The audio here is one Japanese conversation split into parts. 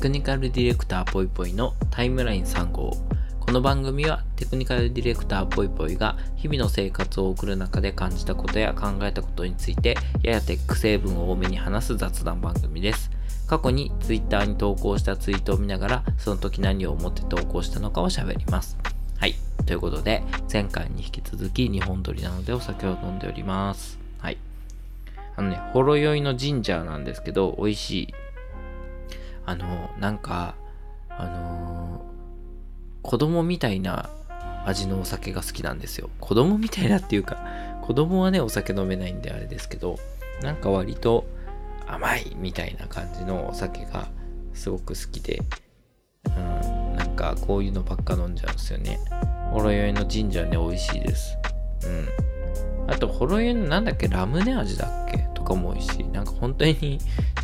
テクニカルディレクターぽいぽいのタイムライン3号。この番組はテクニカルディレクターぽいぽいが日々の生活を送る中で感じたことや考えたことについてややテック成分を多めに話す雑談番組です。過去に Twitter に投稿したツイートを見ながらその時何を思って投稿したのかを喋ります。はい。ということで、前回に引き続き日本撮りなのでお酒を飲んでおります。はい。あのね、ほろ酔いのジンジャーなんですけど、美味しい。あの、なんか、あのー、子供みたいな味のお酒が好きなんですよ。子供みたいなっていうか、子供はね、お酒飲めないんであれですけど、なんか割と甘いみたいな感じのお酒がすごく好きで、うん、なんかこういうのばっか飲んじゃうんですよね。ほろ酔いのジンジャーね、美味しいです。うん。あと、ほろ酔いのなんだっけ、ラムネ味だっけとかも美味しい。なんか本当に、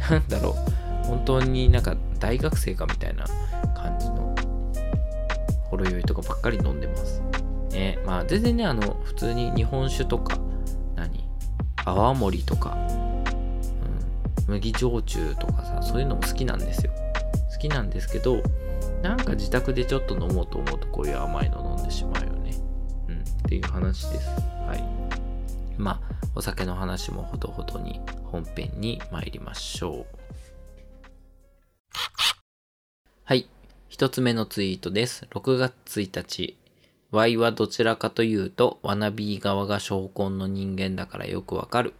なんだろう。本当になんか大学生かみたいな感じのほろ酔いとかばっかり飲んでます。ね、まあ全然ね、あの、普通に日本酒とか、何？泡盛とか、うん、麦焼酎とかさ、そういうのも好きなんですよ。好きなんですけど、なんか自宅でちょっと飲もうと思うとこういう甘いの飲んでしまうよね。うん、っていう話です。はい。まあ、お酒の話もほどほどに本編に参りましょう。はい。一つ目のツイートです。6月1日。Y はどちらかというと、ワナビー側が証拠の人間だからよくわかる。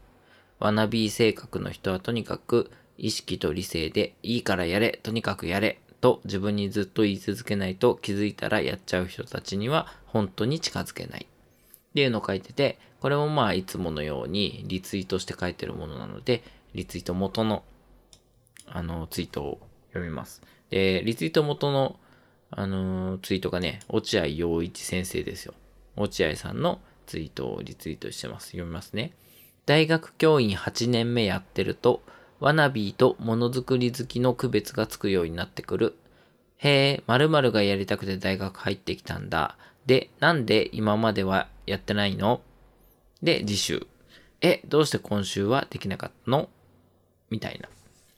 ワナビー性格の人はとにかく意識と理性でいいからやれ、とにかくやれと自分にずっと言い続けないと気づいたらやっちゃう人たちには本当に近づけない。っていうのを書いてて、これもまあいつものようにリツイートして書いてるものなので、リツイート元のあのツイートを読みます。で、リツイート元のあのツイートがね、落合陽一先生ですよ。落合さんのツイートをリツイートしてます。読みますね。大学教員8年目やってると、ワナビーとものづくり好きの区別がつくようになってくる。へえ、〇〇がやりたくて大学入ってきたんだ。で、なんで今まではやってないの？で、次週。え、どうして今週はできなかったの？みたいな。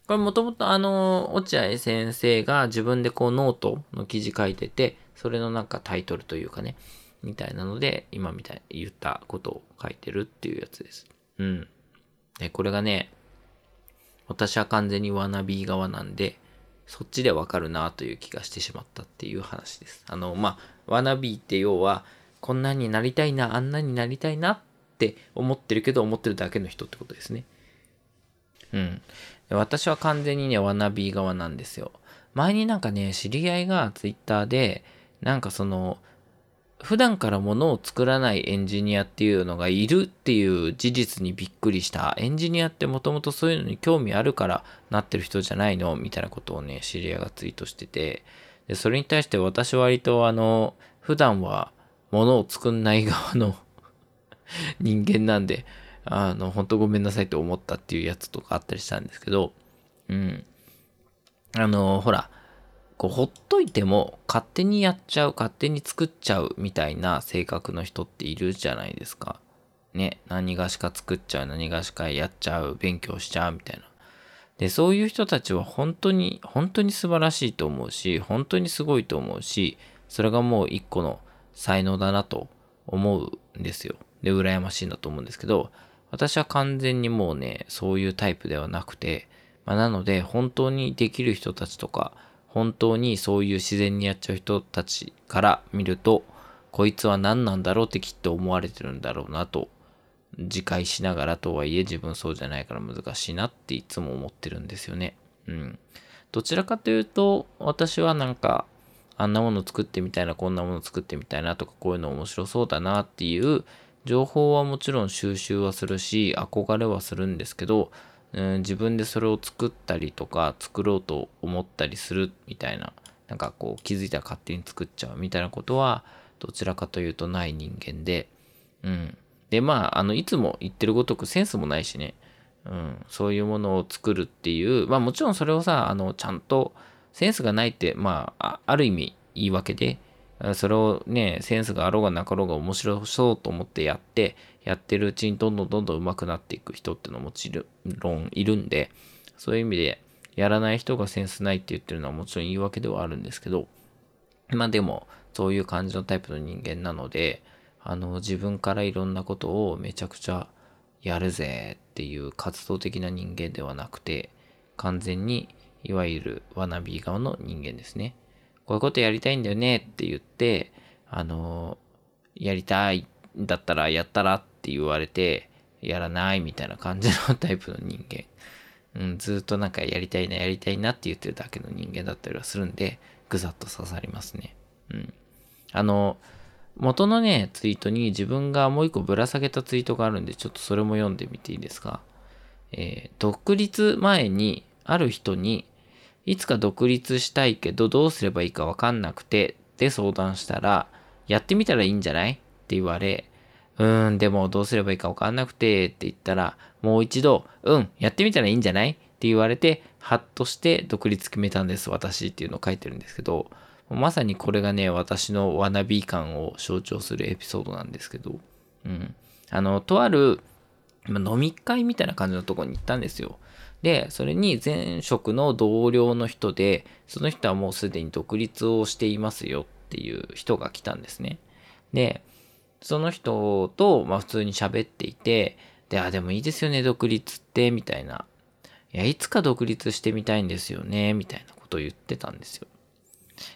これもともとあの、落合先生が自分でこうノートの記事書いてて、それのなんかタイトルというかね、みたいなので、今みたいに言ったことを書いてるっていうやつです。うん。で、これがね、私は完全にワナビー側なんで、そっちでわかるなという気がしてしまったっていう話です。あの、まあ、ワナビーって要は、こんなになりたいな、あんなになりたいなって思ってるけど、思ってるだけの人ってことですね。うん。私は完全にね、ワナビー側なんですよ。前になんかね、知り合いがツイッターで、なんかその、普段から物を作らないエンジニアっていうのがいるっていう事実にびっくりした。エンジニアってもともとそういうのに興味あるからなってる人じゃないの？みたいなことをね、知り合いがツイートしてて。で、それに対して私割とあの、普段は物を作んない側の 人間なんで、あの、本当ごめんなさいと思ったっていうやつとかあったりしたんですけど、うん。あの、ほら、こうほっといても勝手にやっちゃう、勝手に作っちゃうみたいな性格の人っているじゃないですか。ね、何がしか作っちゃう、何がしかやっちゃう、勉強しちゃうみたいな。で、そういう人たちは本当に、本当に素晴らしいと思うし、本当にすごいと思うし、それがもう一個の才能だなと思うんですよ。で、羨ましいんだと思うんですけど、私は完全にもうね、そういうタイプではなくて、まあ、なので、本当にできる人たちとか、本当にそういう自然にやっちゃう人たちから見ると、こいつは何なんだろうってきっと思われてるんだろうなと、自戒しながらとはいえ自分そうじゃないから難しいなっていつも思ってるんですよね。うん。どちらかというと、私はなんか、あんなもの作ってみたいな、こんなもの作ってみたいなとか、こういうの面白そうだなっていう情報はもちろん収集はするし、憧れはするんですけど、うん、自分でそれを作ったりとか作ろうと思ったりするみたいななんかこう気づいたら勝手に作っちゃうみたいなことはどちらかというとない人間でうん。でまああのいつも言ってるごとくセンスもないしね。うん、そういうものを作るっていうまあもちろんそれをさあのちゃんとセンスがないってまあある意味いいわけでそれをねセンスがあろうがなかろうが面白そうと思ってやってやってるうちにどんどんどんどん上手くなっていく人ってのももちろんいるんで、そういう意味で、やらない人がセンスないって言ってるのはもちろん言い訳ではあるんですけど、まあでも、そういう感じのタイプの人間なので、あの、自分からいろんなことをめちゃくちゃやるぜっていう活動的な人間ではなくて、完全にいわゆるワナビー側の人間ですね。こういうことやりたいんだよねって言って、あの、やりたいんだったらやったらって言われて、やらないみたいな感じのタイプの人間。うん、ずっとなんかやりたいな、やりたいなって言ってるだけの人間だったりはするんで、ぐざっと刺さりますね。うん。あの、元のね、ツイートに自分がもう一個ぶら下げたツイートがあるんで、ちょっとそれも読んでみていいですか？えー、独立前にある人に、いつか独立したいけどどうすればいいかわかんなくて、で相談したら、やってみたらいいんじゃない？って言われ、うーん、でもどうすればいいかわかんなくてって言ったら、もう一度、うん、やってみたらいいんじゃない？って言われて、ハッとして独立決めたんです、私っていうのを書いてるんですけど、まさにこれがね、私のワナビー感を象徴するエピソードなんですけど、うん。あの、とある、飲み会みたいな感じのとこに行ったんですよ。で、それに前職の同僚の人で、その人はもうすでに独立をしていますよっていう人が来たんですね。で、その人と、まあ普通に喋っていて、で、あ、でもいいですよね、独立って、みたいな。いや、いつか独立してみたいんですよね、みたいなことを言ってたんですよ。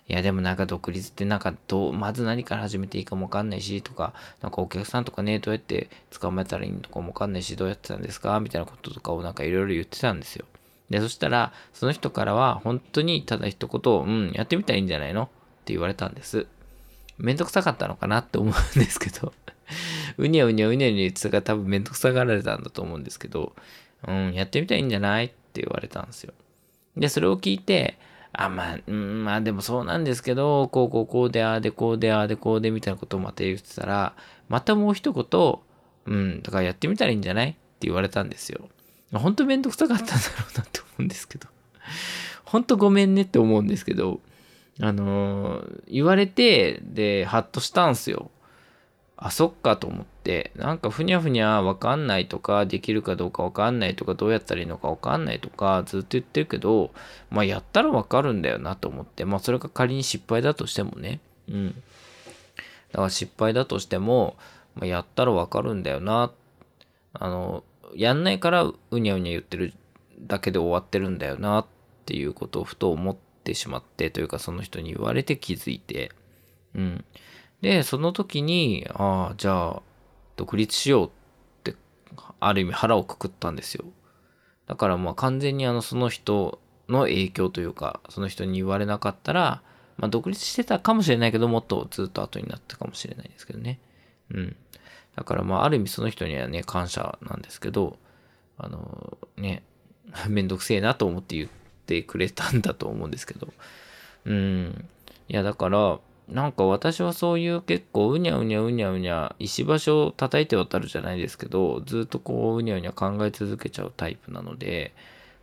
いや、でもなんか独立ってなんかどう、まず何から始めていいかもわかんないし、とか、なんかお客さんとかね、どうやって捕まえたらいいのかもわかんないし、どうやってたんですかみたいなこととかをなんかいろいろ言ってたんですよ。で、そしたら、その人からは、本当にただ一言、うん、やってみたらいいんじゃないの？って言われたんです。めんどくさかったのかなって思うんですけどうにゃうにゃうにゃうにゃ言ってたから多分めんどくさがられたんだと思うんですけど、うん、やってみたらいいんじゃないって言われたんですよ。で、それを聞いて、あ、まあ、うん、まあでもそうなんですけど、こうこうこうで、ああでこうで、ああでこうでみたいなことをまた言ってたら、またもう一言、うん、だからやってみたらいいんじゃないって言われたんですよ。本当めんどくさかったんだろうなって思うんですけど。本当ごめんねって思うんですけど、あのー、言われて、で、ハッとしたんすよ。あ、そっかと思って、なんかふにゃふにゃわかんないとか、できるかどうかわかんないとか、どうやったらいいのかわかんないとか、ずっと言ってるけど、まあやったらわかるんだよなと思って、まあそれが仮に失敗だとしてもね、うん。だから失敗だとしても、まあ、やったらわかるんだよな。あの、やんないからうにゃうにゃ言ってるだけで終わってるんだよなっていうことをふと思ってしまってというかその人に言われて気づいて、うん。で、その時に、ああ、じゃあ、独立しようって、ある意味腹をくくったんですよ。だからまあ完全にあの、その人の影響というか、その人に言われなかったら、まあ独立してたかもしれないけど、もっとずっと後になったかもしれないですけどね。うん。だからまあある意味その人にはね、感謝なんですけど、あの、ね、めんどくせえなと思って言ってくれたんだと思うんですけど。うん。いやだから、なんか私はそういう結構うにゃうにゃうにゃうにゃ石橋を叩いて渡るじゃないですけどずっとこううにゃうにゃ考え続けちゃうタイプなので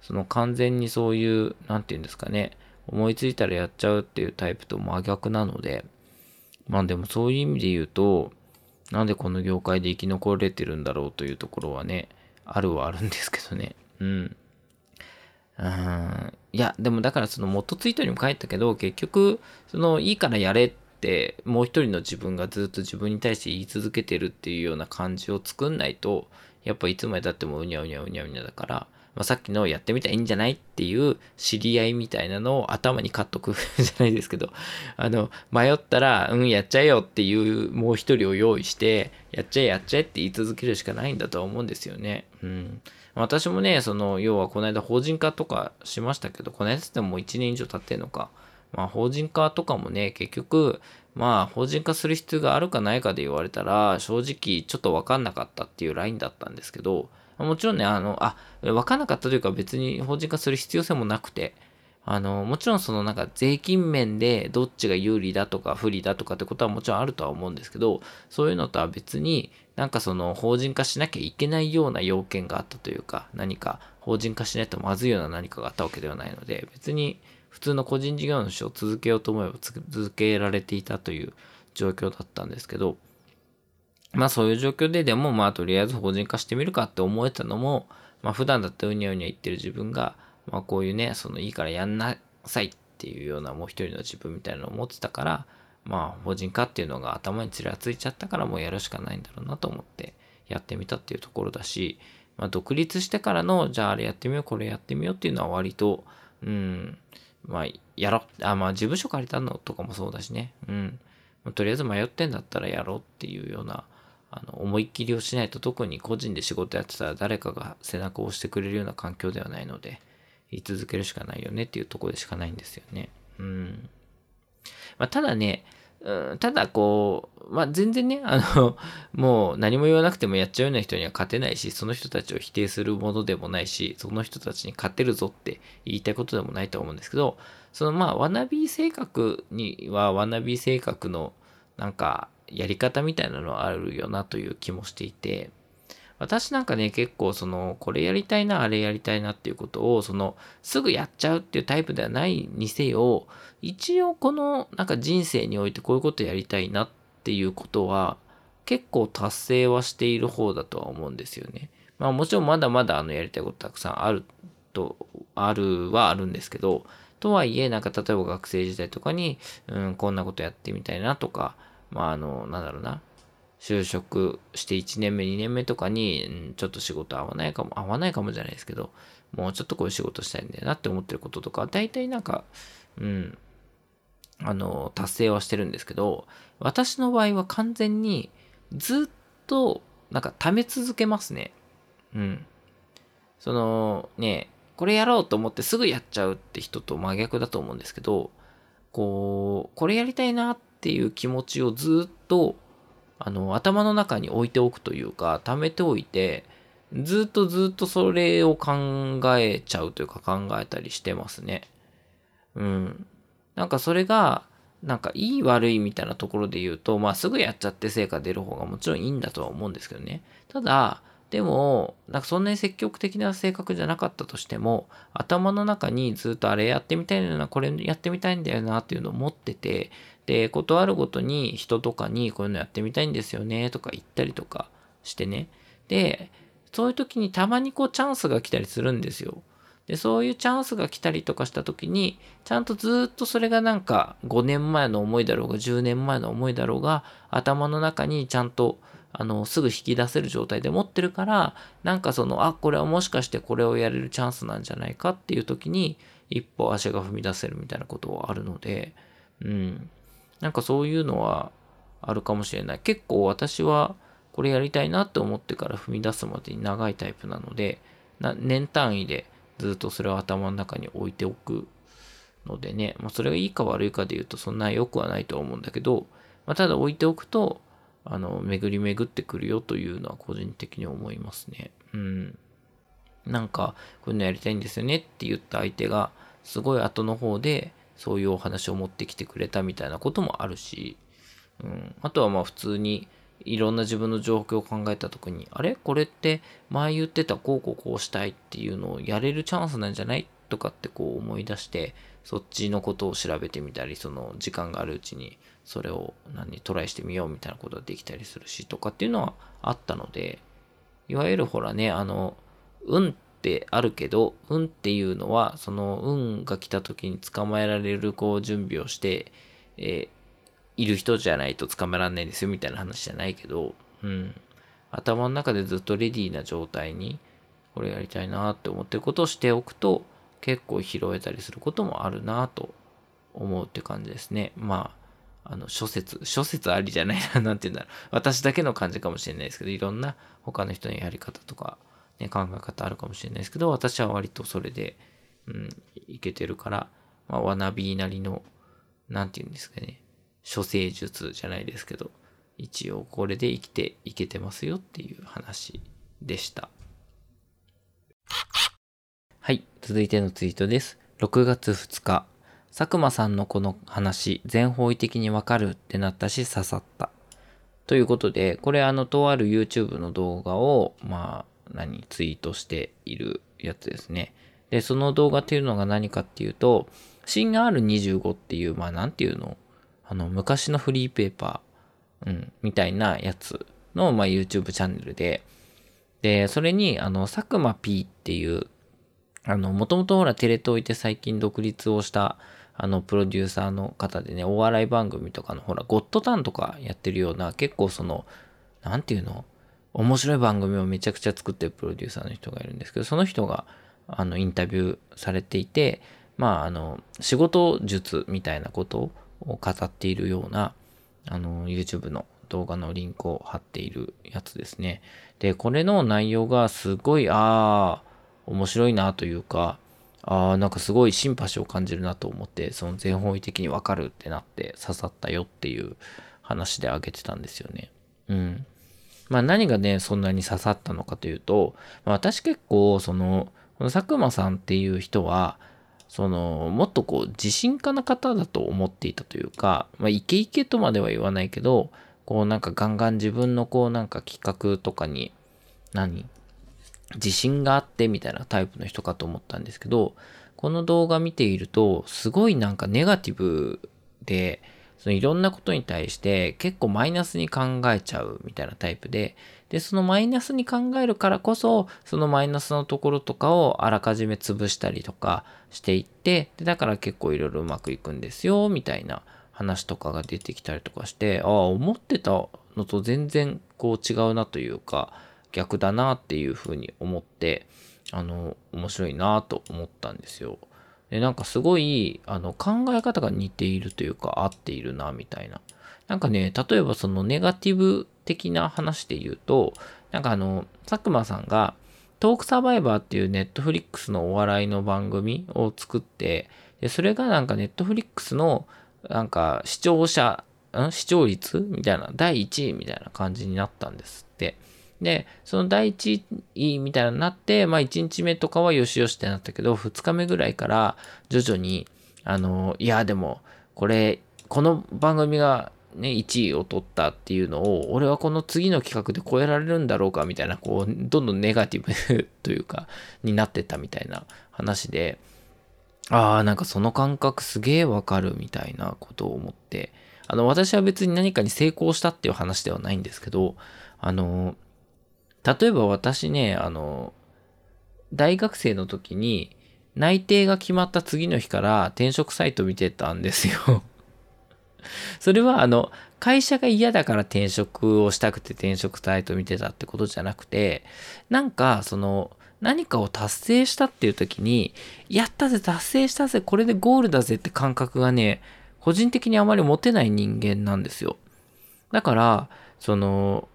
その完全にそういう何て言うんですかね思いついたらやっちゃうっていうタイプと真逆なのでまあでもそういう意味で言うとなんでこの業界で生き残れてるんだろうというところはねあるはあるんですけどねうんうん。いや、でもだからその元ツイートにも書いたけど、結局、そのいいからやれって、もう一人の自分がずっと自分に対して言い続けてるっていうような感じを作んないと、やっぱいつまでたってもうにゃうにゃうにゃうにゃだから、まあ、さっきのやってみたらいいんじゃないっていう知り合いみたいなのを頭に買っとくじゃないですけど、あの、迷ったら、うん、やっちゃえよっていうもう一人を用意して、やっちゃえやっちゃえって言い続けるしかないんだと思うんですよね。うん。私もね、その、要はこの間法人化とかしましたけど、この間ってもう1年以上経ってんのか。まあ法人化とかもね、結局、まあ法人化する必要があるかないかで言われたら、正直ちょっとわかんなかったっていうラインだったんですけど、もちろんね、あの、あ、わかんなかったというか別に法人化する必要性もなくて、あの、もちろんそのなんか税金面でどっちが有利だとか不利だとかってことはもちろんあるとは思うんですけど、そういうのとは別になんかその法人化しなきゃいけないような要件があったというか、何か法人化しないとまずいような何かがあったわけではないので、別に普通の個人事業主を続けようと思えば続けられていたという状況だったんですけど、まあそういう状況ででもまあとりあえず法人化してみるかって思えたのも、まあ普段だったらうにゃうにゃ言ってる自分が、まあこういうね、そのいいからやんなさいっていうようなもう一人の自分みたいなのを持ってたから、まあ法人化っていうのが頭にちらついちゃったからもうやるしかないんだろうなと思ってやってみたっていうところだし、まあ独立してからの、じゃああれやってみよう、これやってみようっていうのは割と、うん、まあやろあ、まあ事務所借りたのとかもそうだしね、うん。とりあえず迷ってんだったらやろうっていうような、あの、思いっきりをしないと特に個人で仕事やってたら誰かが背中を押してくれるような環境ではないので、言い続けるしかないよねっていうところでしかないんですよね。うん。まあ、ただね、うん、ただこう、まあ、全然ね、あの、もう何も言わなくてもやっちゃうような人には勝てないし、その人たちを否定するものでもないし、その人たちに勝てるぞって言いたいことでもないと思うんですけど、そのまあ、ワナビー性格には、ワナビー性格のなんか、やり方みたいなのはあるよなという気もしていて、私なんかね、結構その、これやりたいな、あれやりたいなっていうことを、その、すぐやっちゃうっていうタイプではないにせよ、一応この、なんか人生においてこういうことやりたいなっていうことは、結構達成はしている方だとは思うんですよね。まあもちろんまだまだあのやりたいことたくさんあると、あるはあるんですけど、とはいえ、なんか例えば学生時代とかに、うん、こんなことやってみたいなとか、まああの、なんだろうな、就職して1年目、2年目とかに、ちょっと仕事合わないかも、合わないかもじゃないですけど、もうちょっとこういう仕事したいんだよなって思ってることとか、大体なんか、うん、あの、達成はしてるんですけど、私の場合は完全にずっと、なんか貯め続けますね。うん。その、ね、これやろうと思ってすぐやっちゃうって人と真逆だと思うんですけど、こう、これやりたいなっていう気持ちをずっとあの、頭の中に置いておくというか、貯めておいて、ずっとずっとそれを考えちゃうというか考えたりしてますね。うん。なんかそれが、なんかいい悪いみたいなところで言うと、まあすぐやっちゃって成果出る方がもちろんいいんだとは思うんですけどね。ただ、でも、なんかそんなに積極的な性格じゃなかったとしても、頭の中にずっとあれやってみたいな、これやってみたいんだよなっていうのを持ってて、で、断るごとに人とかにこういうのやってみたいんですよねとか言ったりとかしてね。で、そういう時にたまにこうチャンスが来たりするんですよ。で、そういうチャンスが来たりとかした時に、ちゃんとずっとそれがなんか5年前の思いだろうが10年前の思いだろうが、頭の中にちゃんとあの、すぐ引き出せる状態で持ってるから、なんかその、あ、これはもしかしてこれをやれるチャンスなんじゃないかっていう時に、一歩足が踏み出せるみたいなことはあるので、うん。なんかそういうのはあるかもしれない。結構私はこれやりたいなって思ってから踏み出すまでに長いタイプなので、な年単位でずっとそれを頭の中に置いておくのでね、まあ、それがいいか悪いかで言うとそんな良くはないと思うんだけど、まあ、ただ置いておくと、あの、巡り巡ってくるよというのは個人的に思いますね。うん。なんか、こういうのやりたいんですよねって言った相手が、すごい後の方で、そういうお話を持ってきてくれたみたいなこともあるし、うん、あとはまあ普通にいろんな自分の状況を考えた時に、あれ？これって前言ってたこうこうこうしたいっていうのをやれるチャンスなんじゃない？とかってこう思い出して、そっちのことを調べてみたり、その時間があるうちにそれを何トライしてみようみたいなことができたりするしとかっていうのはあったので、いわゆるほらね、あの、運ってあるけど、運っていうのは、その運が来た時に捕まえられるこう準備をして、えー、いる人じゃないと捕まえられないですよみたいな話じゃないけど、うん。頭の中でずっとレディーな状態に、これやりたいなって思ってることをしておくと、結構拾えたりすることもあるなと思うって感じですね。まあ、あの、諸説、諸説ありじゃないな、なんて言うんだろう。私だけの感じかもしれないですけど、いろんな他の人のやり方とか、ね、考え方あるかもしれないですけど、私は割とそれで、うん、いけてるから、まあ、ワナビーなりの、なんて言うんですかね、処世術じゃないですけど、一応これで生きていけてますよっていう話でした。はい、続いてのツイートです。6月2日、佐久間さんのこの話、全方位的にわかるってなったし刺さった。ということで、これあの、とある YouTube の動画を、まあ、何、ツイートしているやつですね。で、その動画っていうのが何かっていうと、新 R25 っていう、まあなんていうのあの、昔のフリーペーパー、うん、みたいなやつの、まあ YouTube チャンネルで、で、それに、あの、佐久間 P っていうあの、もともとほらテレ東いて最近独立をしたあの、プロデューサーの方でね、お笑い番組とかのほら、ゴッドタンとかやってるような、結構その、なんていうの面白い番組をめちゃくちゃ作ってるプロデューサーの人がいるんですけど、その人が、あの、インタビューされていて、まあ、あの、仕事術みたいなことを語っているような、あの、YouTube の動画のリンクを貼っているやつですね。で、これの内容がすごい、ああ、面白いなというか、ああ、なんかすごいシンパシーを感じるなと思って、その全方位的にわかるってなって刺さったよっていう話で挙げてたんですよね。うん。まあ何がね、そんなに刺さったのかというと、まあ、私結構、その、この佐久間さんっていう人は、その、もっとこう、自信家な方だと思っていたというか、まあ、イケイケとまでは言わないけど、こうなんかガンガン自分のこうなんか企画とかに、何？自信があってみたいなタイプの人かと思ったんですけど、この動画見ていると、すごいなんかネガティブで、そのいろんなことに対して結構マイナスに考えちゃうみたいなタイプで、で、そのマイナスに考えるからこそ、そのマイナスのところとかをあらかじめ潰したりとかしていって、でだから結構いろいろうまくいくんですよ、みたいな話とかが出てきたりとかして、ああ、思ってたのと全然こう違うなというか、逆だなっていうふうに思って、あの、面白いなと思ったんですよ。で、なんかすごい、あの、考え方が似ているというか、合っているな、みたいな。なんかね、例えばそのネガティブ的な話で言うと、なんかあの、佐久間さんが、トークサバイバーっていうネットフリックスのお笑いの番組を作って、で、それがなんかネットフリックスの、なんか視聴者、ん？視聴率みたいな、第1位みたいな感じになったんですって。で、その第1位みたいになって、まあ1日目とかはよしよしってなったけど、2日目ぐらいから徐々に、あの、いやでも、これ、この番組がね、1位を取ったっていうのを、俺はこの次の企画で超えられるんだろうかみたいな、こう、どんどんネガティブというか、になってったみたいな話で、ああ、なんかその感覚すげえわかるみたいなことを思って、あの、私は別に何かに成功したっていう話ではないんですけど、あの、例えば私ね、あの、大学生の時に内定が決まった次の日から転職サイト見てたんですよ それはあの、会社が嫌だから転職をしたくて転職サイト見てたってことじゃなくて、なんかその、何かを達成したっていう時に、やったぜ、達成したぜ、これでゴールだぜって感覚がね、個人的にあまり持てない人間なんですよ。だから、その、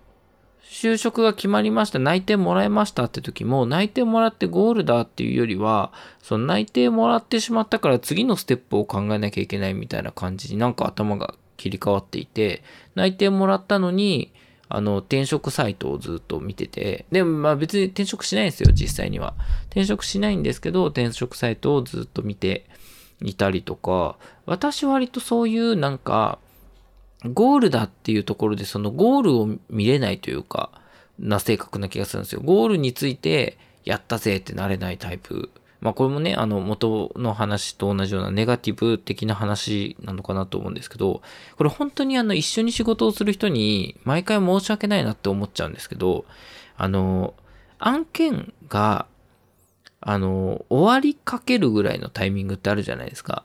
就職が決まりました、内定もらえましたって時も、内定もらってゴールだっていうよりは、その内定もらってしまったから次のステップを考えなきゃいけないみたいな感じになんか頭が切り替わっていて、内定もらったのに、あの、転職サイトをずっと見てて、でもまあ別に転職しないんですよ、実際には。転職しないんですけど、転職サイトをずっと見ていたりとか、私割とそういうなんか、ゴールだっていうところでそのゴールを見れないというか、な性格な気がするんですよ。ゴールについてやったぜってなれないタイプ。まあこれもね、あの元の話と同じようなネガティブ的な話なのかなと思うんですけど、これ本当にあの一緒に仕事をする人に毎回申し訳ないなって思っちゃうんですけど、あの、案件が、あの、終わりかけるぐらいのタイミングってあるじゃないですか。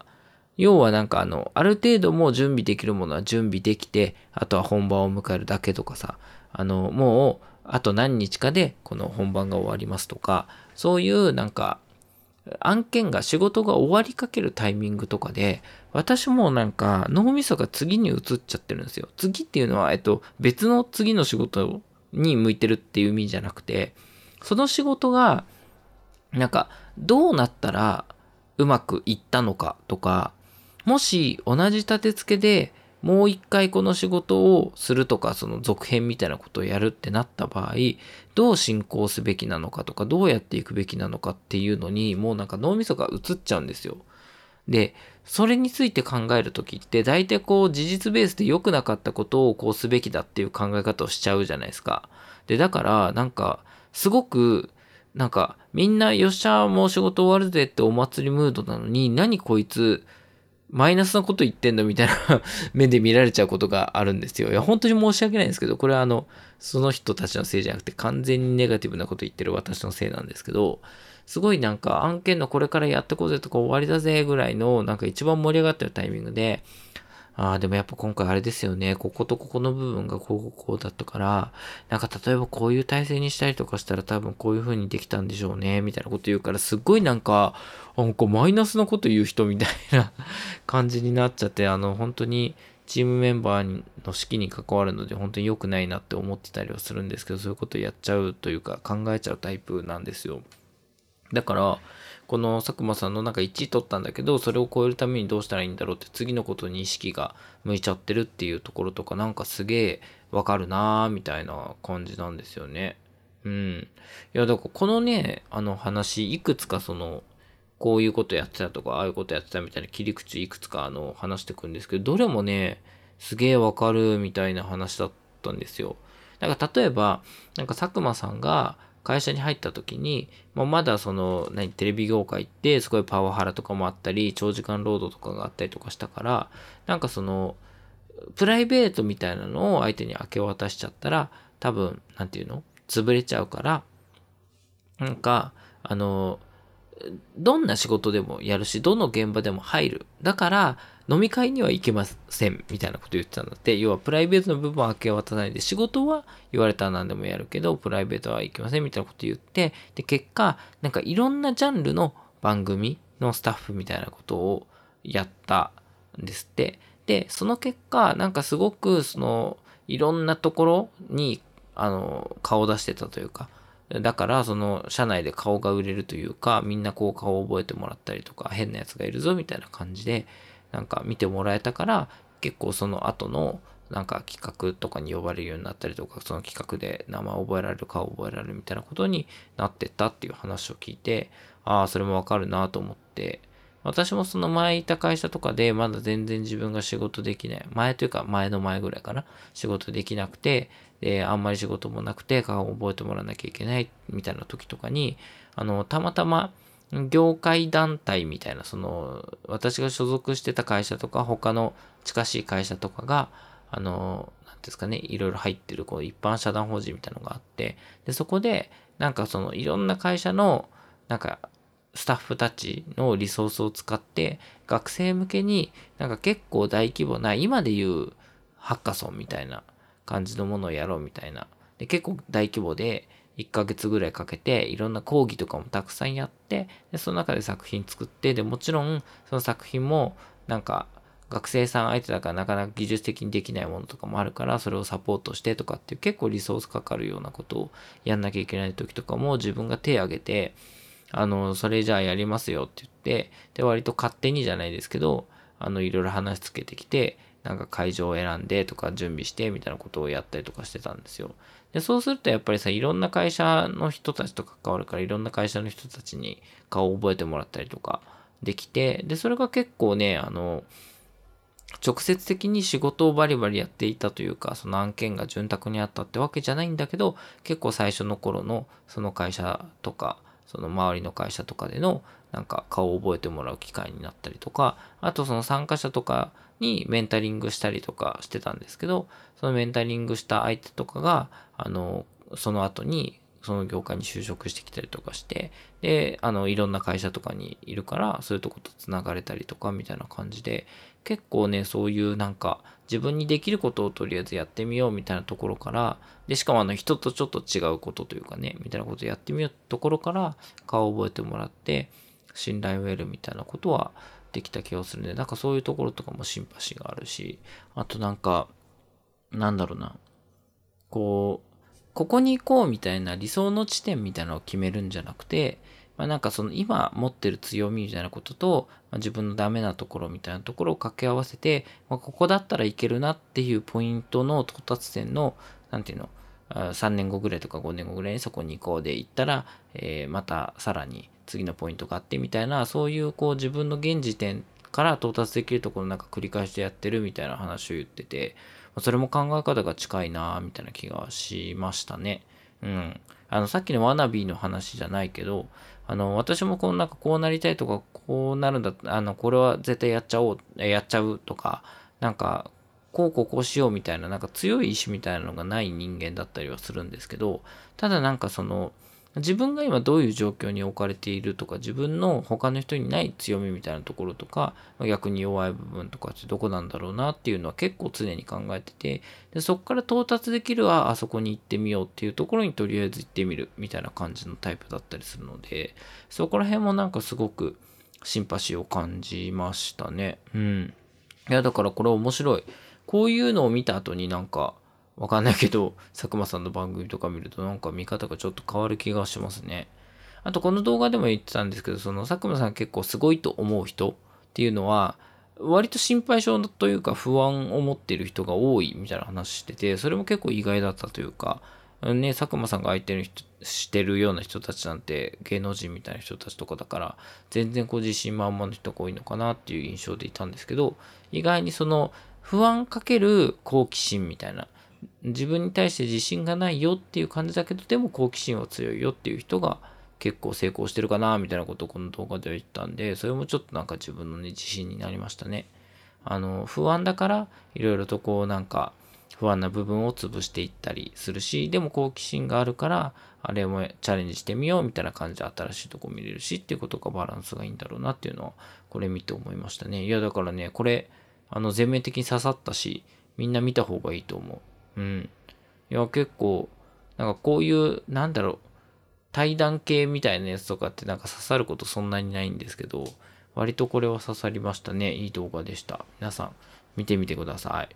要はなんかあの、ある程度もう準備できるものは準備できて、あとは本番を迎えるだけとかさ、あの、もう、あと何日かでこの本番が終わりますとか、そういうなんか、案件が仕事が終わりかけるタイミングとかで、私もなんか脳みそが次に移っちゃってるんですよ。次っていうのは、えっと、別の次の仕事に向いてるっていう意味じゃなくて、その仕事が、なんか、どうなったらうまくいったのかとか、もし同じ立て付けでもう一回この仕事をするとか、その続編みたいなことをやるってなった場合、どう進行すべきなのかとか、どうやっていくべきなのかっていうのに、もうなんか脳みそが移っちゃうんですよ。で、それについて考えるときって、大体こう事実ベースで良くなかったことをこうすべきだっていう考え方をしちゃうじゃないですか。で、だから、なんか、すごく、なんか、みんな、よっしゃ、もう仕事終わるぜってお祭りムードなのに、何こいつ、マイナスなこと言ってんのみたいな 目で見られちゃうことがあるんですよ。いや、本当に申し訳ないんですけど、これはあの、その人たちのせいじゃなくて、完全にネガティブなこと言ってる私のせいなんですけど、すごいなんか案件のこれからやってこうぜとか終わりだぜぐらいの、なんか一番盛り上がってるタイミングで、ああ、でもやっぱ今回あれですよね。こことここの部分がこうこうだったから、なんか例えばこういう体制にしたりとかしたら多分こういう風にできたんでしょうね。みたいなこと言うから、すっごいなんか、なんかマイナスなこと言う人みたいな 感じになっちゃって、あの、本当にチームメンバーの指揮に関わるので本当に良くないなって思ってたりはするんですけど、そういうことやっちゃうというか考えちゃうタイプなんですよ。だから、この佐久間さんのなんか1位取ったんだけど、それを超えるためにどうしたらいいんだろうって次のことに意識が向いちゃってるっていうところとかなんかすげえわかるなーみたいな感じなんですよね。うん。いや、だからこのね、あの話、いくつかその、こういうことやってたとか、ああいうことやってたみたいな切り口いくつかあの話してくんですけど、どれもね、すげえわかるみたいな話だったんですよ。だから例えば、なんか佐久間さんが、会社に入った時に、まあ、まだその、何、テレビ業界ってすごいパワハラとかもあったり、長時間労働とかがあったりとかしたから、なんかその、プライベートみたいなのを相手に明け渡しちゃったら、多分、なんていうの？潰れちゃうから、なんか、あの、どんな仕事でもやるし、どの現場でも入る。だから、飲み会には行けませんみたいなこと言ってたんだって。要はプライベートの部分は明け渡さないで、仕事は言われたら何でもやるけど、プライベートは行けませんみたいなこと言って、で、結果、なんかいろんなジャンルの番組のスタッフみたいなことをやったんですって。で、その結果、なんかすごく、その、いろんなところに、あの、顔を出してたというか、だから、その、社内で顔が売れるというか、みんなこう顔を覚えてもらったりとか、変なやつがいるぞ、みたいな感じで、なんか見てもらえたから、結構その後のなんか企画とかに呼ばれるようになったりとか、その企画で名前覚えられる顔覚えられるみたいなことになってったっていう話を聞いて、ああ、それもわかるなと思って、私もその前いた会社とかでまだ全然自分が仕事できない。前というか前の前ぐらいかな。仕事できなくて、で、あんまり仕事もなくて顔を覚えてもらわなきゃいけないみたいな時とかに、あの、たまたま、業界団体みたいな、その、私が所属してた会社とか、他の近しい会社とかが、あの、なんですかね、いろいろ入ってる、こう、一般社団法人みたいなのがあって、で、そこで、なんかその、いろんな会社の、なんか、スタッフたちのリソースを使って、学生向けになんか結構大規模な、今で言うハッカソンみたいな感じのものをやろうみたいな。で結構大規模で、1ヶ月ぐらいかけて、いろんな講義とかもたくさんやって、で、その中で作品作って、で、もちろん、その作品も、なんか、学生さん相手だからなかなか技術的にできないものとかもあるから、それをサポートしてとかっていう結構リソースかかるようなことをやんなきゃいけない時とかも自分が手挙げて、あの、それじゃあやりますよって言って、で、割と勝手にじゃないですけど、あの、いろいろ話つけてきて、なんか会場を選んでとか準備してみたいなことをやったりとかしてたんですよ。で、そうするとやっぱりさ、いろんな会社の人たちと関わるから、いろんな会社の人たちに顔を覚えてもらったりとかできて、で、それが結構ね、あの、直接的に仕事をバリバリやっていたというか、その案件が潤沢にあったってわけじゃないんだけど、結構最初の頃のその会社とか、その周りの会社とかでのなんか顔を覚えてもらう機会になったりとか、あとその参加者とかにメンタリングしたりとかしてたんですけど、そのメンタリングした相手とかが、あの、その後にその業界に就職してきたりとかして、で、あの、いろんな会社とかにいるから、そういうとこと繋がれたりとかみたいな感じで、結構ね、そういうなんか、自分にできることをとりあえずやってみようみたいなところから、で、しかもあの、人とちょっと違うことというかね、みたいなことやってみようところから、顔を覚えてもらって、信頼を得るみたいなことは、できた気がするんで、なんかそういうところとかもシンパシーがあるし、あとなんか、なんだろうな、こう、ここに行こうみたいな理想の地点みたいなのを決めるんじゃなくて、まあ、なんかその今持ってる強みみたいなことと、まあ、自分のダメなところみたいなところを掛け合わせて、まあ、ここだったらいけるなっていうポイントの到達点の、なんていうの、3年後ぐらいとか5年後ぐらいにそこに行こうで行ったら、えー、またさらに次のポイントがあってみたいな、そういうこう自分の現時点から到達できるところなんか繰り返してやってるみたいな話を言ってて、それも考え方が近いなみたいな気がしましたね。うん。あの、さっきのワナビーの話じゃないけど、あの、私もこうなんかこうなりたいとか、こうなるんだ、あの、これは絶対やっちゃおう、やっちゃうとか、なんか、こうこうこうしようみたいな、なんか強い意志みたいなのがない人間だったりはするんですけど、ただなんかその、自分が今どういう状況に置かれているとか、自分の他の人にない強みみたいなところとか、逆に弱い部分とかってどこなんだろうなっていうのは結構常に考えてて、でそこから到達できるはあそこに行ってみようっていうところにとりあえず行ってみるみたいな感じのタイプだったりするので、そこら辺もなんかすごくシンパシーを感じましたね。うん。いや、だからこれ面白い。こういうのを見た後になんか、わかんないけど、佐久間さんの番組とか見るとなんか見方がちょっと変わる気がしますね。あとこの動画でも言ってたんですけど、その佐久間さん結構すごいと思う人っていうのは、割と心配性というか不安を持っている人が多いみたいな話してて、それも結構意外だったというか、ね、佐久間さんが相手の人、してるような人たちなんて芸能人みたいな人たちとかだから、全然こう自信満々の人が多いのかなっていう印象でいたんですけど、意外にその不安かける好奇心みたいな、自分に対して自信がないよっていう感じだけど、でも好奇心は強いよっていう人が結構成功してるかな、みたいなことをこの動画では言ったんで、それもちょっとなんか自分のね、自信になりましたね。あの、不安だから、いろいろとこうなんか、不安な部分を潰していったりするし、でも好奇心があるから、あれもチャレンジしてみようみたいな感じで新しいとこ見れるしっていうことがバランスがいいんだろうなっていうのは、これ見て思いましたね。いや、だからね、これ、あの、全面的に刺さったし、みんな見た方がいいと思う。うん。いや、結構、なんかこういう、なんだろう、対談系みたいなやつとかってなんか刺さることそんなにないんですけど、割とこれは刺さりましたね。いい動画でした。皆さん、見てみてください。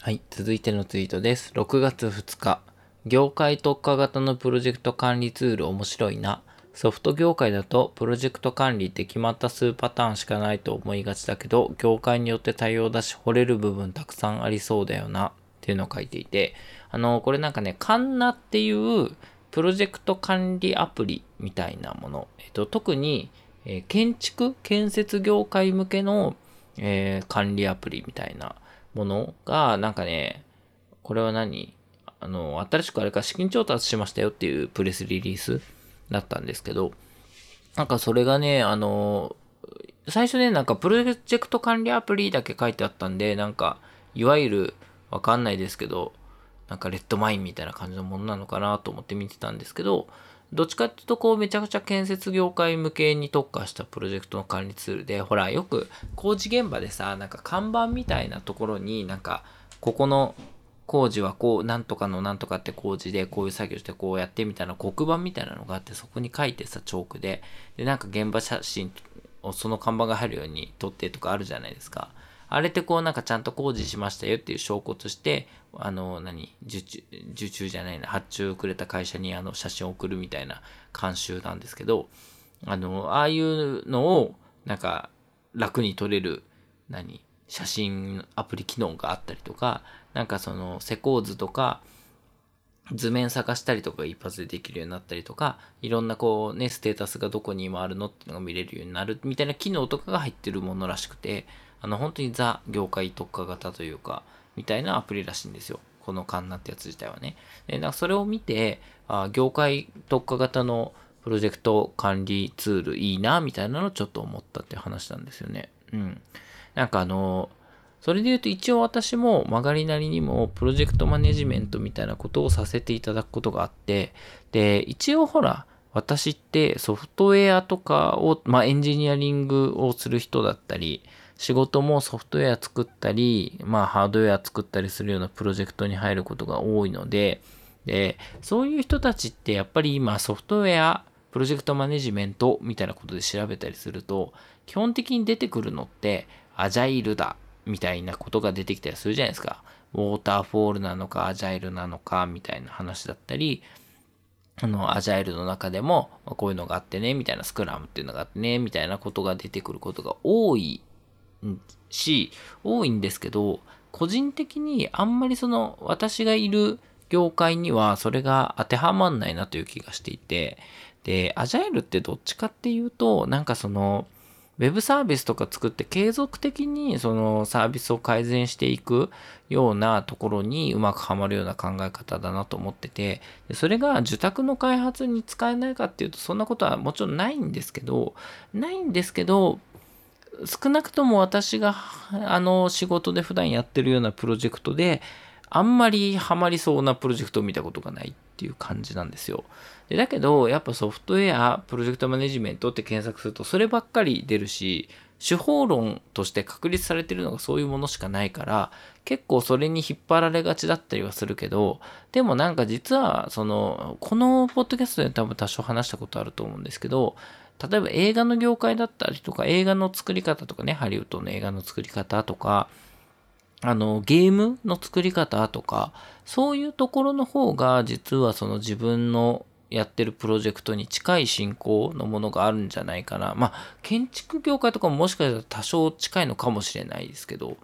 はい、続いてのツイートです。6月2日、業界特化型のプロジェクト管理ツール面白いな。ソフト業界だとプロジェクト管理って決まった数パターンしかないと思いがちだけど、業界によって多様だし、掘れる部分たくさんありそうだよなっていうのを書いていて、あの、これなんかね、カンナっていうプロジェクト管理アプリみたいなもの、えっと、特に、えー、建築、建設業界向けの、えー、管理アプリみたいなものが、なんかね、これは何？あの、新しくあれか資金調達しましたよっていうプレスリリースだったんですけど、なんかそれがね、あの、最初ね、なんかプロジェクト管理アプリだけ書いてあったんで、なんか、いわゆる、わかんないですけど、なんかレッドマインみたいな感じのものなのかなと思って見てたんですけど、どっちかっていうと、こう、めちゃくちゃ建設業界向けに特化したプロジェクトの管理ツールで、ほら、よく工事現場でさ、なんか看板みたいなところになんか、ここの工事はこう、なんとかのなんとかって工事で、こういう作業してこうやってみたいな黒板みたいなのがあって、そこに書いてさ、チョークで、で、なんか現場写真をその看板が入るように撮ってとかあるじゃないですか。あれってこうなんかちゃんと工事しましたよっていう証拠として、あの、何、受注、受注じゃないな、発注をくれた会社にあの写真を送るみたいな慣習なんですけど、あの、ああいうのをなんか楽に撮れる、何、写真アプリ機能があったりとか、なんかその施工図とか、図面探したりとか一発でできるようになったりとか、いろんなこうね、ステータスがどこに今あるのっていうのが見れるようになるみたいな機能とかが入ってるものらしくて、あの本当にザ業界特化型というか、みたいなアプリらしいんですよ。このカンナってやつ自体はね。で、なんかそれを見て、あ業界特化型のプロジェクト管理ツールいいな、みたいなのをちょっと思ったって話なんですよね。うん。なんかあの、それで言うと一応私も曲がりなりにもプロジェクトマネジメントみたいなことをさせていただくことがあって、で、一応ほら、私ってソフトウェアとかを、まあエンジニアリングをする人だったり、仕事もソフトウェア作ったり、まあハードウェア作ったりするようなプロジェクトに入ることが多いので、で、そういう人たちってやっぱり今ソフトウェア、プロジェクトマネジメントみたいなことで調べたりすると、基本的に出てくるのってアジャイルだみたいなことが出てきたりするじゃないですか。ウォーターフォールなのか、アジャイルなのか、みたいな話だったり、あの、アジャイルの中でも、こういうのがあってね、みたいなスクラムっていうのがあってね、みたいなことが出てくることが多いし、多いんですけど、個人的にあんまりその、私がいる業界にはそれが当てはまんないなという気がしていて、で、アジャイルってどっちかっていうと、なんかその、ウェブサービスとか作って継続的にそのサービスを改善していくようなところにうまくはまるような考え方だなと思ってて、それが受託の開発に使えないかっていうとそんなことはもちろんないんですけど、ないんですけど、少なくとも私があの仕事で普段やってるようなプロジェクトであんまりハマりそうなプロジェクトを見たことがないっていう感じなんですよ。でだけど、やっぱソフトウェア、プロジェクトマネジメントって検索すると、そればっかり出るし、手法論として確立されてるのがそういうものしかないから、結構それに引っ張られがちだったりはするけど、でもなんか実は、その、このポッドキャストで多分多少話したことあると思うんですけど、例えば映画の業界だったりとか、映画の作り方とかね、ハリウッドの映画の作り方とか、あの、ゲームの作り方とか、そういうところの方が、実はその自分のやってるプロジェクトに近い進行のものがあるんじゃないかな。まあ、建築業界とかももしかしたら多少近いのかもしれないですけど、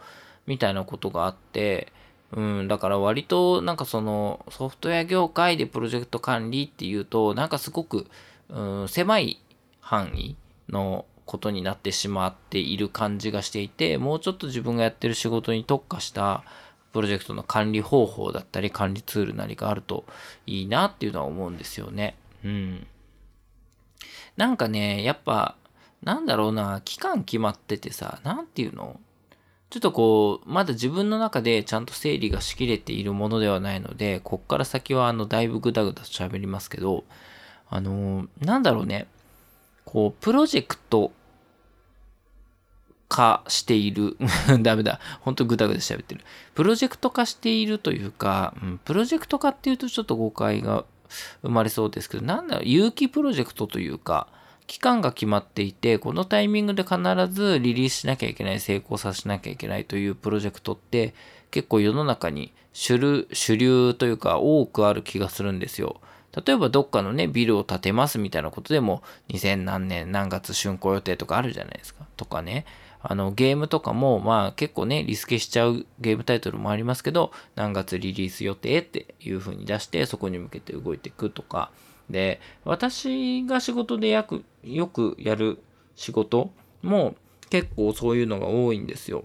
みたいなことがあって、うん、だから割となんかそのソフトウェア業界でプロジェクト管理っていうと、なんかすごく、うん、狭い範囲のことになってしまっている感じがしていて、もうちょっと自分がやってる仕事に特化したプロジェクトの管理方法だったり管理ツールなりがあるといいなっていうのは思うんですよね。うん。なんかね、やっぱ、なんだろうな、期間決まっててさ、なんていうの？ちょっとこう、まだ自分の中でちゃんと整理がしきれているものではないので、こっから先はあの、だいぶグダグダと喋りますけど、あのなんだろうね、こう、プロジェクト化している。ダメだ。ほんとぐだぐだ喋ってる。プロジェクト化しているというか、うん、プロジェクト化っていうとちょっと誤解が生まれそうですけど、なんだろう、有機プロジェクトというか、期間が決まっていて、このタイミングで必ずリリースしなきゃいけない、成功させなきゃいけないというプロジェクトって結構世の中に主流主流というか多くある気がするんですよ。例えばどっかのね、ビルを建てますみたいなことでも2000何年何月竣工予定とかあるじゃないですか。とかね。あのゲームとかもまあ結構ねリスケしちゃうゲームタイトルもありますけど何月リリース予定っていう風に出してそこに向けて動いていくとかで私が仕事でよくよくやる仕事も結構そういうのが多いんですよ。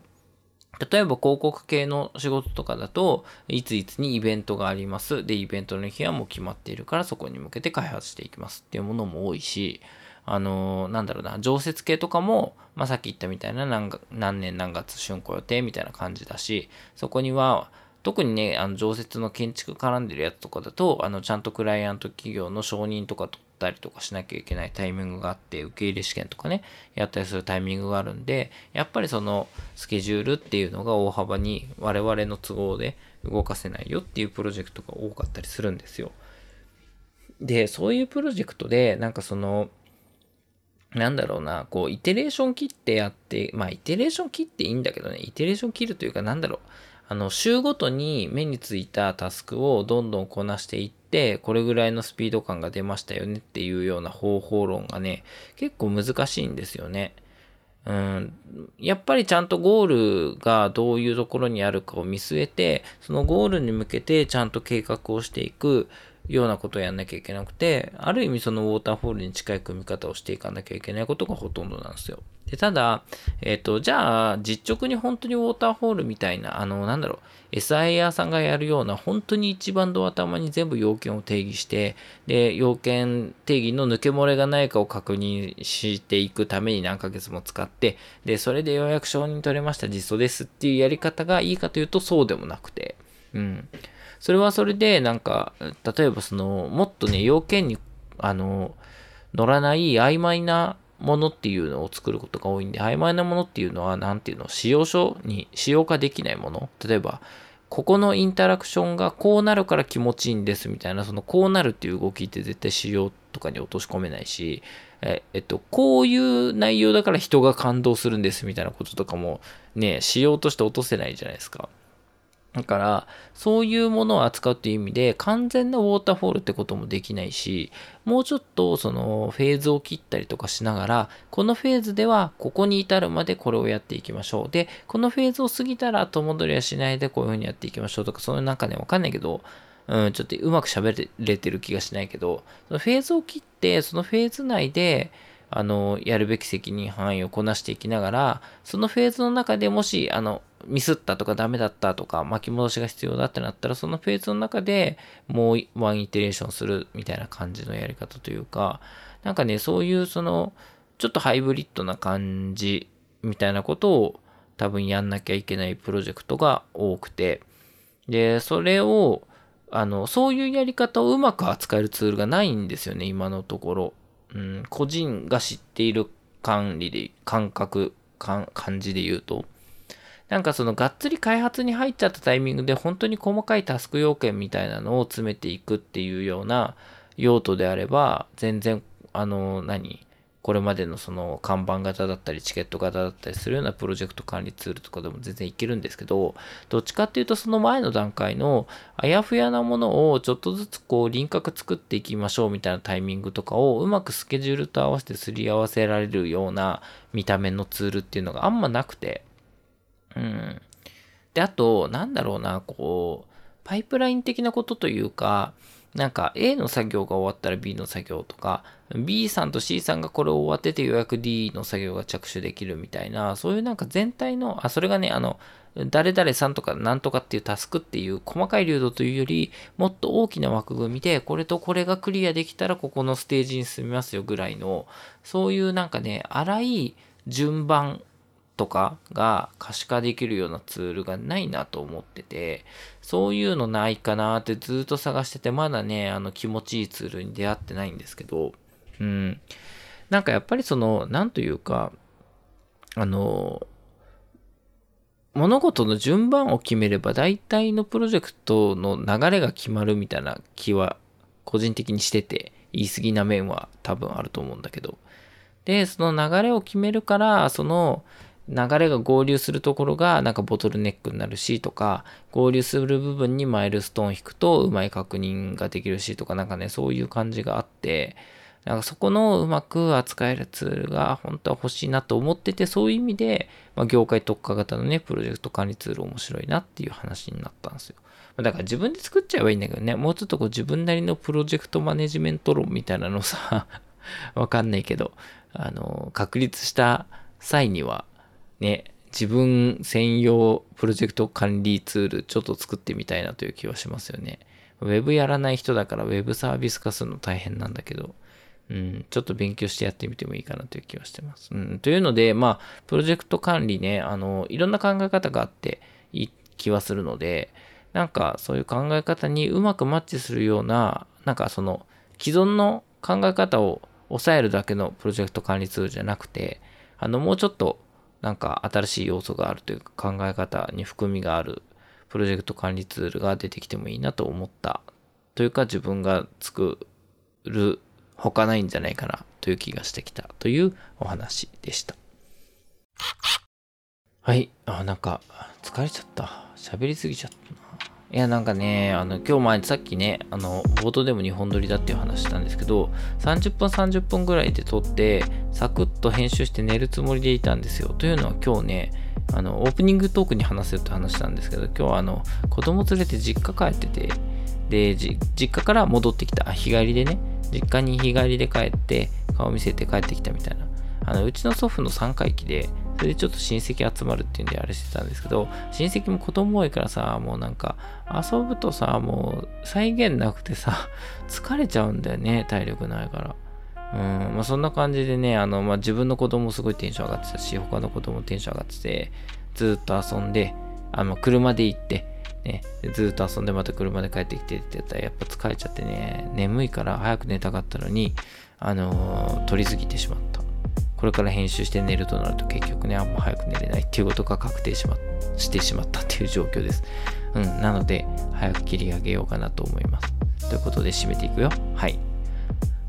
例えば広告系の仕事とかだといついつにイベントがあります。で、イベントの日はもう決まっているからそこに向けて開発していきますっていうものも多いし、あのー、なんだろうな、常設系とかも、まあ、さっき言ったみたいな何何年何月竣工予定みたいな感じだし、そこには、特にね、あの常設の建築絡んでるやつとかだと、あのちゃんとクライアント企業の承認とか取ったりとかしなきゃいけないタイミングがあって、受け入れ試験とかね、やったりするタイミングがあるんで、やっぱりそのスケジュールっていうのが大幅に我々の都合で動かせないよっていうプロジェクトが多かったりするんですよ。で、そういうプロジェクトで、なんかその、なんだろうな、こう、イテレーション切ってやって、まあ、イテレーション切っていいんだけどね、イテレーション切るというか、なんだろう、あの、週ごとに目についたタスクをどんどんこなしていって、これぐらいのスピード感が出ましたよねっていうような方法論がね、結構難しいんですよね。うん、やっぱりちゃんとゴールがどういうところにあるかを見据えて、そのゴールに向けてちゃんと計画をしていく。ようなことをやんなきゃいけなくて、ある意味そのウォーターフォールに近い組み方をしていかなきゃいけないことがほとんどなんですよ。で、ただ、えっ、と、じゃあ、実直に本当にウォーターフォールみたいな、あの、なんだろう、SIR さんがやるような、本当に一番ドア頭に全部要件を定義して、で、要件定義の抜け漏れがないかを確認していくために何ヶ月も使って、で、それでようやく承認取れました、実装ですっていうやり方がいいかというと、そうでもなくて、うん。それはそれで、なんか、例えばその、もっとね、要件に、あの、乗らない曖昧なものっていうのを作ることが多いんで、曖昧なものっていうのは、なんていうの、使用書に使用化できないもの。例えば、ここのインタラクションがこうなるから気持ちいいんですみたいな、そのこうなるっていう動きって絶対仕様とかに落とし込めないし、ええっと、こういう内容だから人が感動するんですみたいなこととかもね、仕様として落とせないじゃないですか。だから、そういうものを扱うっていう意味で、完全なウォーターフォールってこともできないし、もうちょっとそのフェーズを切ったりとかしながら、このフェーズではここに至るまでこれをやっていきましょう。で、このフェーズを過ぎたら後戻りはしないでこういうふうにやっていきましょうとか、そういうなんかね、わかんないけど、うん、ちょっとうまく喋れてる気がしないけど、そのフェーズを切って、そのフェーズ内で、あの、やるべき責任範囲をこなしていきながら、そのフェーズの中でもし、あの、ミスったとかダメだったとか巻き戻しが必要だってなったらそのフェーズの中でもうワンイテレーションするみたいな感じのやり方というかなんかねそういうそのちょっとハイブリッドな感じみたいなことを多分やんなきゃいけないプロジェクトが多くて。でそれをあのそういうやり方をうまく扱えるツールがないんですよね今のところ、うん、個人が知っている管理で感覚感じで言うと。なんかそのがっつり開発に入っちゃったタイミングで本当に細かいタスク要件みたいなのを詰めていくっていうような用途であれば全然あの何？これまでのその看板型だったりチケット型だったりするようなプロジェクト管理ツールとかでも全然いけるんですけど、どっちかっていうとその前の段階のあやふやなものをちょっとずつこう輪郭作っていきましょうみたいなタイミングとかをうまくスケジュールと合わせてすり合わせられるような見た目のツールっていうのがあんまなくて、うん。で、あと、なんだろうな、こう、パイプライン的なことというか、なんか A の作業が終わったら B の作業とか、B さんと C さんがこれを終わっててようやく D の作業が着手できるみたいな、そういうなんか全体の、あ、それがね、あの、誰々さんとかなんとかっていうタスクっていう細かい流動というより、もっと大きな枠組みで、これとこれがクリアできたらここのステージに進みますよぐらいの、そういうなんかね、荒い順番とかが可視化できるようなツールがないなと思ってて、そういうのないかなってずっと探してて、まだね、あの気持ちいいツールに出会ってないんですけど、うん。なんかやっぱりその、なんというか、あの、物事の順番を決めれば大体のプロジェクトの流れが決まるみたいな気は個人的にしてて、言い過ぎな面は多分あると思うんだけど。で、その流れを決めるから、その、流れが合流するところがなんかボトルネックになるしとか、合流する部分にマイルストーン引くとうまい確認ができるしとか、なんかね、そういう感じがあって、なんかそこのうまく扱えるツールが本当は欲しいなと思ってて、そういう意味で、まあ、業界特化型のね、プロジェクト管理ツール面白いなっていう話になったんですよ。だから自分で作っちゃえばいいんだけどね、もうちょっとこう自分なりのプロジェクトマネジメント論みたいなのさ わかんないけど、あの、確立した際には、ね、自分専用プロジェクト管理ツールちょっと作ってみたいなという気はしますよね。ウェブやらない人だからウェブサービス化するの大変なんだけど、うん、ちょっと勉強してやってみてもいいかなという気はしてます。うん、というので、まあ、プロジェクト管理ね、あの、いろんな考え方があっていい気はするので、なんかそういう考え方にうまくマッチするような、なんかその既存の考え方を抑えるだけのプロジェクト管理ツールじゃなくて、あの、もうちょっとなんか新しい要素があるというか考え方に含みがあるプロジェクト管理ツールが出てきてもいいなと思ったというか自分が作るほかないんじゃないかなという気がしてきたというお話でした。はい。あ、なんか疲れちゃった。喋りすぎちゃった。いや、なんかね、あの、今日前、さっきね、あの、冒頭でも2本撮りだっていう話したんですけど、30分30分ぐらいで撮って、サクッと編集して寝るつもりでいたんですよ。というのは今日ね、あの、オープニングトークに話せるって話なんですけど、今日はあの、子供連れて実家帰ってて、で、実家から戻ってきた、日帰りでね、実家に日帰りで帰って、顔見せて帰ってきたみたいな。あの、うちの祖父の3回忌で、それでちょっと親戚集まるっていうんであれしてたんですけど、親戚も子供多いからさ、もうなんか、遊ぶとさ、もう再現なくてさ、疲れちゃうんだよね、体力ないから。うん、まあそんな感じでね、あの、まあ自分の子供すごいテンション上がってたし、他の子供テンション上がってて、ずっと遊んで、あの、車で行って、ね、ずっと遊んでまた車で帰ってきてって言ったらやっぱ疲れちゃってね、眠いから早く寝たかったのに、あのー、取りすぎてしまった。これから編集して寝るとなると結局ね、あんま早く寝れないっていうことが確定しましてしまったっていう状況です。うん、なので、早く切り上げようかなと思います。ということで、締めていくよ。はい。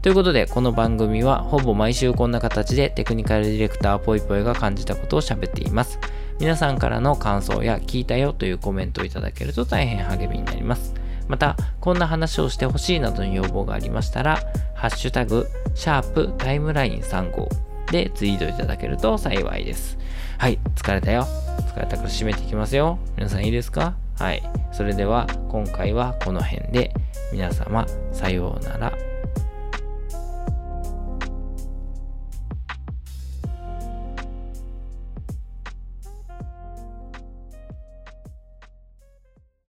ということで、この番組はほぼ毎週こんな形でテクニカルディレクターぽいぽいが感じたことを喋っています。皆さんからの感想や聞いたよというコメントをいただけると大変励みになります。また、こんな話をしてほしいなどの要望がありましたら、ハッシュタグ、シャープタイムライン35でツイートいただけると幸いです。はい、疲れたよ。疲れたから締めていきますよ。皆さんいいですか？はい。それでは今回はこの辺で皆様さようなら。